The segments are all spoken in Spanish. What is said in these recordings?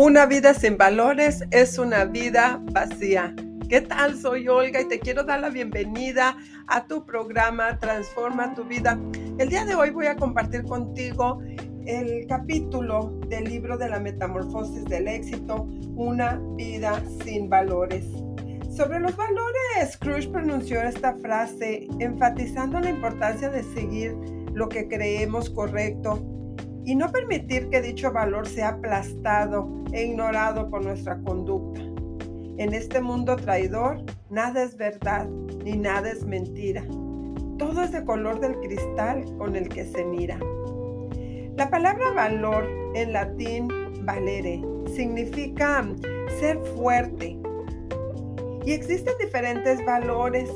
Una vida sin valores es una vida vacía. ¿Qué tal? Soy Olga y te quiero dar la bienvenida a tu programa Transforma tu vida. El día de hoy voy a compartir contigo el capítulo del libro de la metamorfosis del éxito, Una vida sin valores. Sobre los valores, Scrooge pronunció esta frase enfatizando la importancia de seguir lo que creemos correcto y no permitir que dicho valor sea aplastado e ignorado por nuestra conducta. En este mundo traidor, nada es verdad ni nada es mentira. Todo es de color del cristal con el que se mira. La palabra valor en latín valere significa ser fuerte. Y existen diferentes valores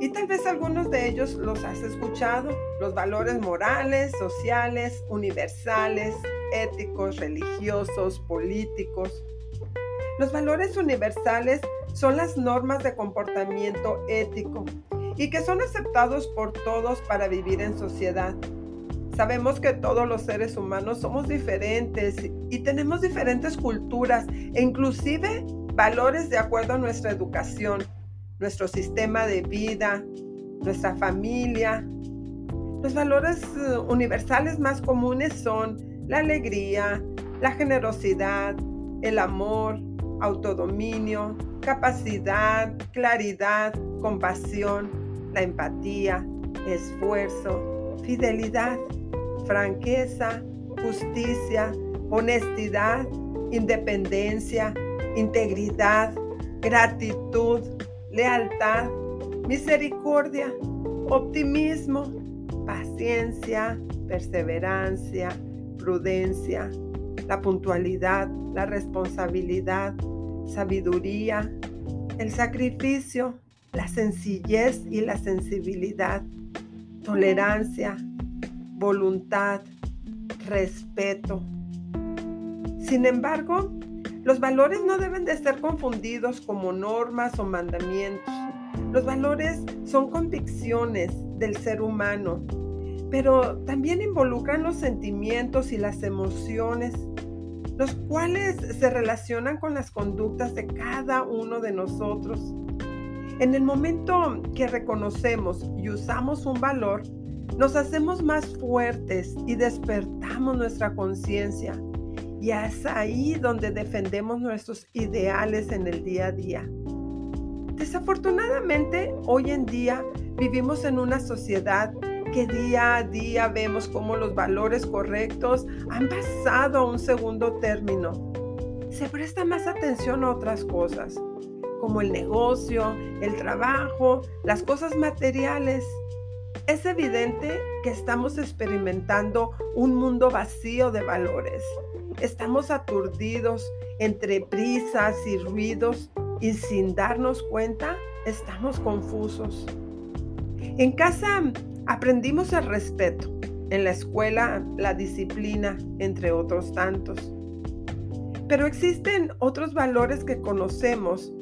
y tal vez algunos de ellos los has escuchado, los valores morales, sociales, universales, éticos, religiosos, políticos. Los valores universales son las normas de comportamiento ético y que son aceptados por todos para vivir en sociedad. Sabemos que todos los seres humanos somos diferentes y tenemos diferentes culturas e inclusive valores de acuerdo a nuestra educación nuestro sistema de vida, nuestra familia. Los valores eh, universales más comunes son la alegría, la generosidad, el amor, autodominio, capacidad, claridad, compasión, la empatía, esfuerzo, fidelidad, franqueza, justicia, honestidad, independencia, integridad, gratitud, lealtad, misericordia, optimismo, paciencia, perseverancia, prudencia, la puntualidad, la responsabilidad, sabiduría, el sacrificio, la sencillez y la sensibilidad, tolerancia, voluntad, respeto. Sin embargo, los valores no deben de ser confundidos como normas o mandamientos. Los valores son convicciones del ser humano, pero también involucran los sentimientos y las emociones, los cuales se relacionan con las conductas de cada uno de nosotros. En el momento que reconocemos y usamos un valor, nos hacemos más fuertes y despertamos nuestra conciencia y es ahí donde defendemos nuestros ideales en el día a día. Desafortunadamente, hoy en día vivimos en una sociedad que día a día vemos cómo los valores correctos han pasado a un segundo término. Se presta más atención a otras cosas, como el negocio, el trabajo, las cosas materiales. Es evidente que estamos experimentando un mundo vacío de valores Estamos aturdidos entre prisas y ruidos y sin darnos cuenta estamos confusos. En casa aprendimos el respeto, en la escuela la disciplina, entre otros tantos. Pero existen otros valores que conocemos,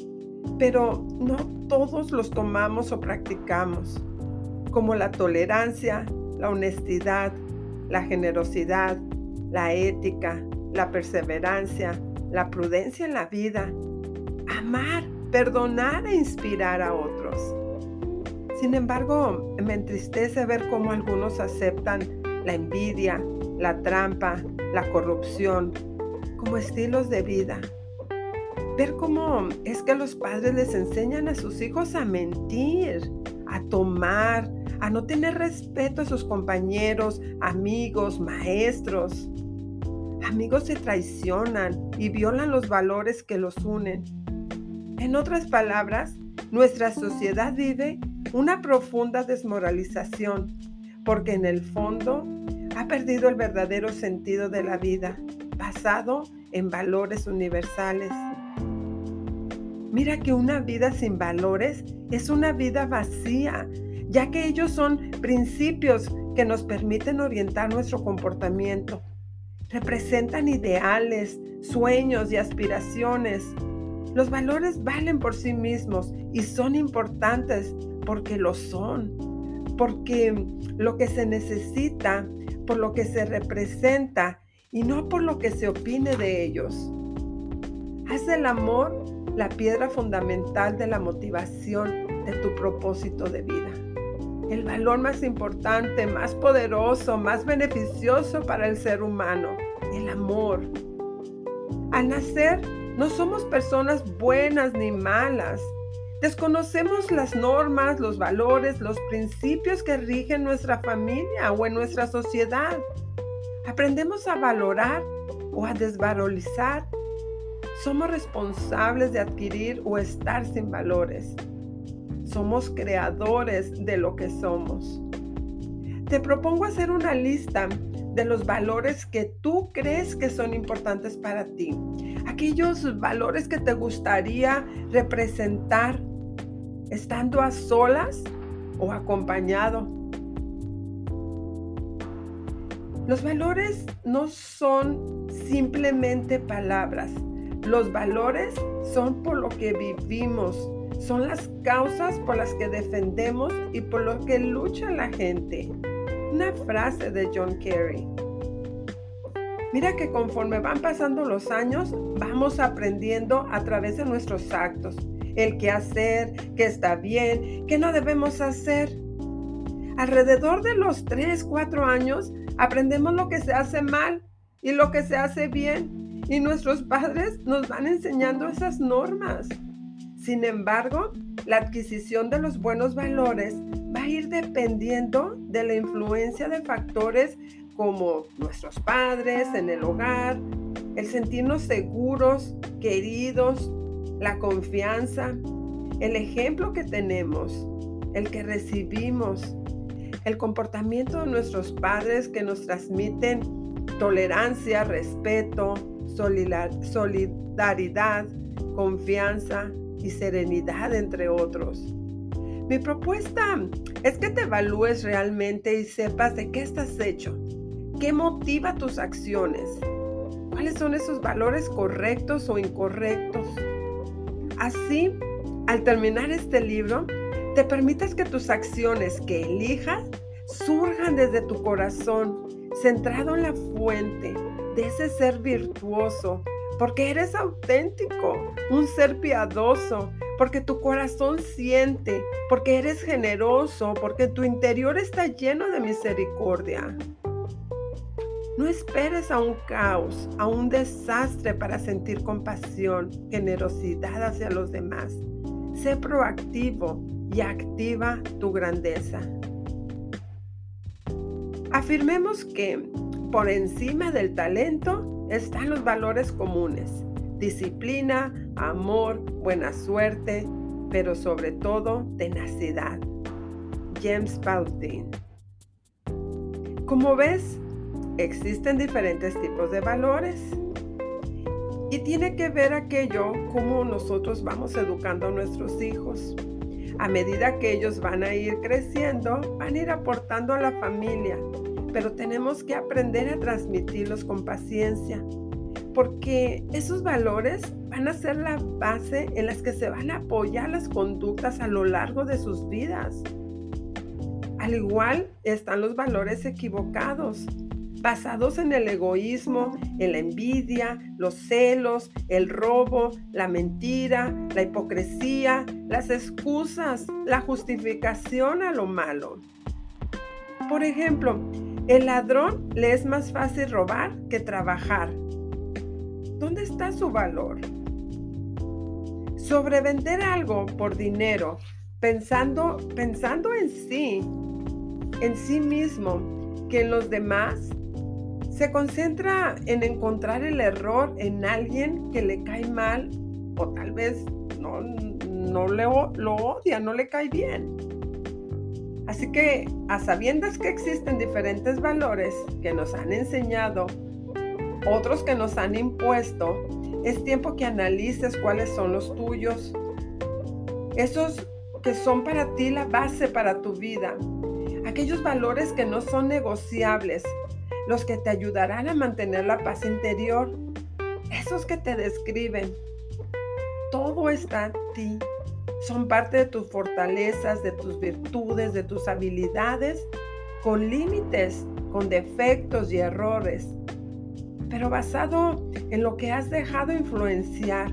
pero no todos los tomamos o practicamos, como la tolerancia, la honestidad, la generosidad, la ética, la perseverancia, la prudencia en la vida, amar, perdonar e inspirar a otros. Sin embargo, me entristece ver cómo algunos aceptan la envidia, la trampa, la corrupción como estilos de vida. Ver cómo es que los padres les enseñan a sus hijos a mentir, a tomar, a no tener respeto a sus compañeros, amigos, maestros. Amigos se traicionan y violan los valores que los unen. En otras palabras, nuestra sociedad vive una profunda desmoralización porque en el fondo ha perdido el verdadero sentido de la vida, basado en valores universales. Mira que una vida sin valores es una vida vacía, ya que ellos son principios que nos permiten orientar nuestro comportamiento representan ideales, sueños y aspiraciones. Los valores valen por sí mismos y son importantes porque lo son, porque lo que se necesita, por lo que se representa y no por lo que se opine de ellos. Haz del amor la piedra fundamental de la motivación de tu propósito de vida. El valor más importante, más poderoso, más beneficioso para el ser humano, el amor. Al nacer, no somos personas buenas ni malas. Desconocemos las normas, los valores, los principios que rigen nuestra familia o en nuestra sociedad. Aprendemos a valorar o a desvalorizar. Somos responsables de adquirir o estar sin valores. Somos creadores de lo que somos. Te propongo hacer una lista de los valores que tú crees que son importantes para ti. Aquellos valores que te gustaría representar estando a solas o acompañado. Los valores no son simplemente palabras. Los valores son por lo que vivimos, son las causas por las que defendemos y por lo que lucha la gente. Una frase de John Kerry. Mira que conforme van pasando los años, vamos aprendiendo a través de nuestros actos, el qué hacer, qué está bien, qué no debemos hacer. Alrededor de los 3, 4 años, aprendemos lo que se hace mal y lo que se hace bien. Y nuestros padres nos van enseñando esas normas. Sin embargo, la adquisición de los buenos valores va a ir dependiendo de la influencia de factores como nuestros padres en el hogar, el sentirnos seguros, queridos, la confianza, el ejemplo que tenemos, el que recibimos, el comportamiento de nuestros padres que nos transmiten tolerancia, respeto, solidaridad, confianza y serenidad, entre otros. Mi propuesta es que te evalúes realmente y sepas de qué estás hecho, qué motiva tus acciones, cuáles son esos valores correctos o incorrectos. Así, al terminar este libro, te permites que tus acciones que elijas surjan desde tu corazón, centrado en la fuente de ese ser virtuoso, porque eres auténtico, un ser piadoso, porque tu corazón siente, porque eres generoso, porque tu interior está lleno de misericordia. No esperes a un caos, a un desastre para sentir compasión, generosidad hacia los demás. Sé proactivo y activa tu grandeza. Afirmemos que por encima del talento están los valores comunes, disciplina, amor, buena suerte, pero sobre todo tenacidad. James Baldwin. Como ves, existen diferentes tipos de valores y tiene que ver aquello cómo nosotros vamos educando a nuestros hijos. A medida que ellos van a ir creciendo, van a ir aportando a la familia, pero tenemos que aprender a transmitirlos con paciencia, porque esos valores van a ser la base en las que se van a apoyar las conductas a lo largo de sus vidas. Al igual están los valores equivocados, basados en el egoísmo, en la envidia, los celos, el robo, la mentira, la hipocresía, las excusas, la justificación a lo malo. Por ejemplo, el ladrón le es más fácil robar que trabajar. ¿Dónde está su valor? Sobrevender algo por dinero, pensando, pensando en sí, en sí mismo, que en los demás, se concentra en encontrar el error en alguien que le cae mal o tal vez no, no le, lo odia, no le cae bien. Así que a sabiendas que existen diferentes valores que nos han enseñado, otros que nos han impuesto, es tiempo que analices cuáles son los tuyos. Esos que son para ti la base para tu vida. Aquellos valores que no son negociables, los que te ayudarán a mantener la paz interior, esos que te describen. Todo está en ti. Son parte de tus fortalezas, de tus virtudes, de tus habilidades, con límites, con defectos y errores. pero basado en lo que has dejado influenciar,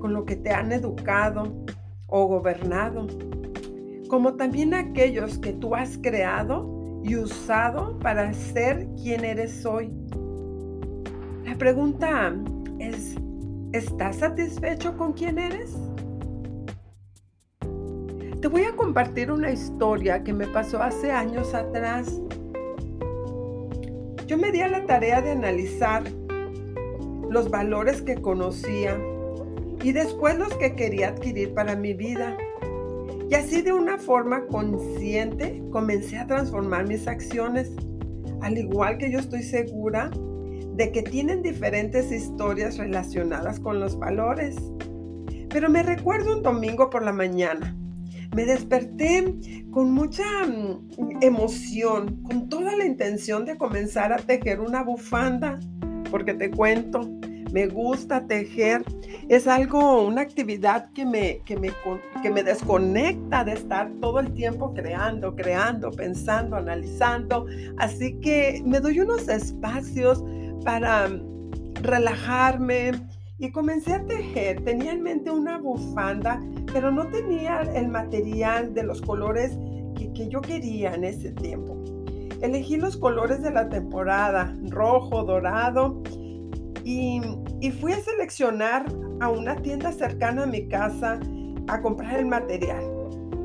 con lo que te han educado o gobernado, como también aquellos que tú has creado y usado para ser quien eres hoy. La pregunta es, ¿estás satisfecho con quien eres? Te voy a compartir una historia que me pasó hace años atrás. Yo me di a la tarea de analizar los valores que conocía y después los que quería adquirir para mi vida. Y así de una forma consciente comencé a transformar mis acciones, al igual que yo estoy segura de que tienen diferentes historias relacionadas con los valores. Pero me recuerdo un domingo por la mañana me desperté con mucha mm, emoción, con toda la intención de comenzar a tejer una bufanda, porque te cuento, me gusta tejer. Es algo, una actividad que me, que me, que me desconecta de estar todo el tiempo creando, creando, pensando, analizando. Así que me doy unos espacios para mm, relajarme, y comencé a tejer. Tenía en mente una bufanda, pero no tenía el material de los colores que, yo quería en ese tiempo. Elegí los colores de la temporada, rojo, dorado, y, fui a seleccionar a una tienda cercana a mi casa a comprar el material.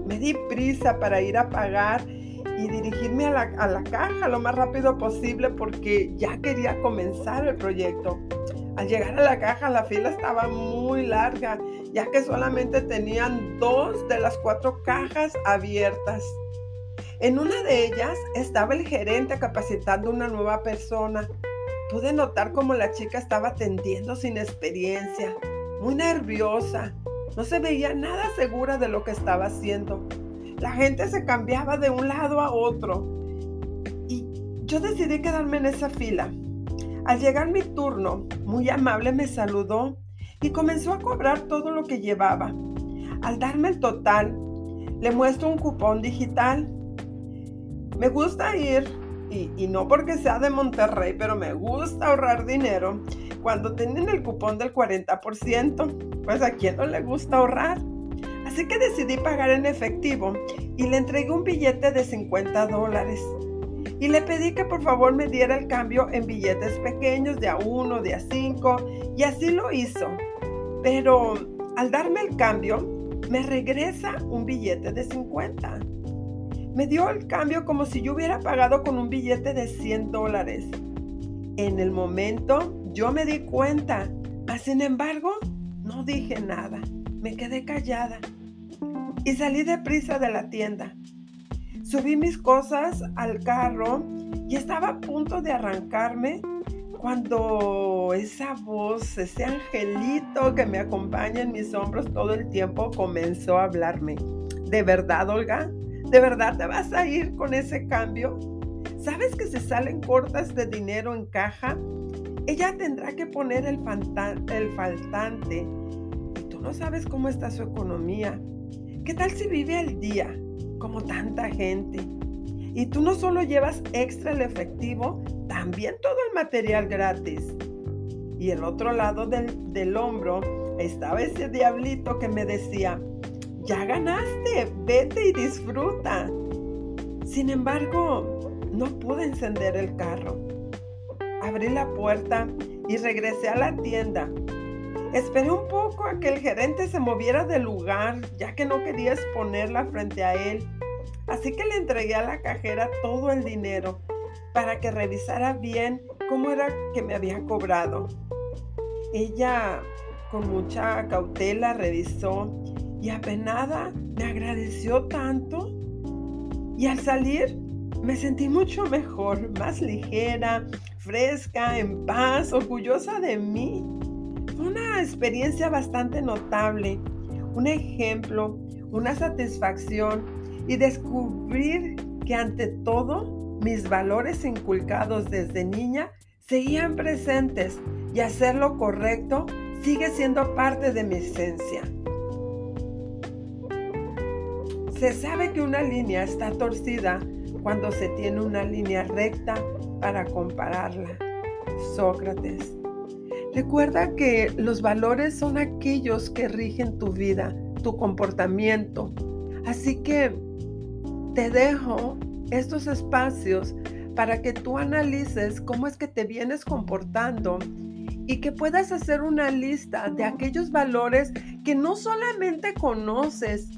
Me di prisa para ir a pagar y dirigirme a la, a la, caja lo más rápido posible porque ya quería comenzar el proyecto. Al llegar a la caja la fila estaba muy larga, ya que solamente tenían dos de las cuatro cajas abiertas. En una de ellas estaba el gerente capacitando una nueva persona. Pude notar cómo la chica estaba atendiendo sin experiencia, muy nerviosa. No se veía nada segura de lo que estaba haciendo. La gente se cambiaba de un lado a otro. Y yo decidí quedarme en esa fila. Al llegar mi turno, muy amable me saludó y comenzó a cobrar todo lo que llevaba. Al darme el total, le muestro un cupón digital. Me gusta ir, y, no porque sea de Monterrey, pero me gusta ahorrar dinero cuando tienen el cupón del 40%. Pues a quién no le gusta ahorrar. Así que decidí pagar en efectivo y le entregué un billete de 50 dólares y le pedí que por favor me diera el cambio en billetes pequeños de a uno, de a cinco, y así lo hizo. Pero al darme el cambio, me regresa un billete de 50. Me dio el cambio como si yo hubiera pagado con un billete de 100 dólares. En el momento yo me di cuenta, mas sin embargo no dije nada. Me quedé callada y salí deprisa de la tienda. Subí mis cosas al carro y estaba a punto de arrancarme cuando esa voz, ese angelito que me acompaña en mis hombros todo el tiempo comenzó a hablarme. ¿De verdad, Olga? ¿De verdad te vas a ir con ese cambio? ¿Sabes que si salen cortas de dinero en caja, ella tendrá que poner el, el faltante? Y tú no sabes cómo está su economía. ¿Qué tal si vive al día? Como tanta gente. Y tú no solo llevas extra el efectivo, también todo el material gratis. Y el otro lado del, del hombro estaba ese diablito que me decía, ya ganaste, vete y disfruta. Sin embargo, no pude encender el carro. Abrí la puerta y regresé a la tienda. Esperé un poco a que el gerente se moviera del lugar, ya que no quería exponerla frente a él. Así que le entregué a la cajera todo el dinero para que revisara bien cómo era que me había cobrado. Ella con mucha cautela revisó y apenada me agradeció tanto. Y al salir me sentí mucho mejor, más ligera, fresca, en paz, orgullosa de mí experiencia bastante notable, un ejemplo, una satisfacción y descubrir que ante todo mis valores inculcados desde niña seguían presentes y hacer lo correcto sigue siendo parte de mi esencia. Se sabe que una línea está torcida cuando se tiene una línea recta para compararla. Sócrates. Recuerda que los valores son aquellos que rigen tu vida, tu comportamiento. Así que te dejo estos espacios para que tú analices cómo es que te vienes comportando y que puedas hacer una lista de aquellos valores que no solamente conoces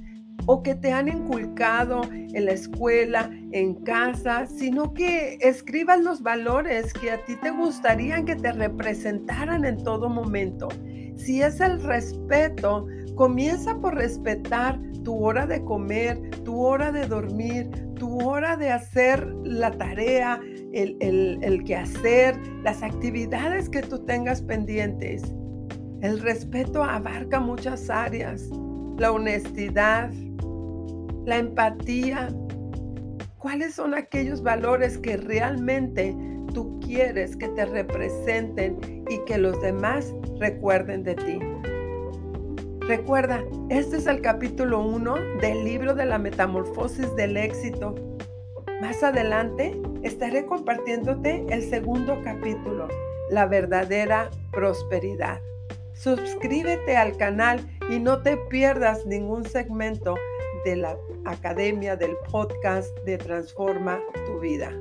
o que te han inculcado en la escuela, en casa, sino que escribas los valores que a ti te gustarían que te representaran en todo momento. Si es el respeto, comienza por respetar tu hora de comer, tu hora de dormir, tu hora de hacer la tarea, el, el, el quehacer, las actividades que tú tengas pendientes. El respeto abarca muchas áreas. La honestidad, la empatía. ¿Cuáles son aquellos valores que realmente tú quieres que te representen y que los demás recuerden de ti? Recuerda, este es el capítulo 1 del libro de la metamorfosis del éxito. Más adelante estaré compartiéndote el segundo capítulo, la verdadera prosperidad. Suscríbete al canal y no te pierdas ningún segmento de la academia del podcast de Transforma tu vida.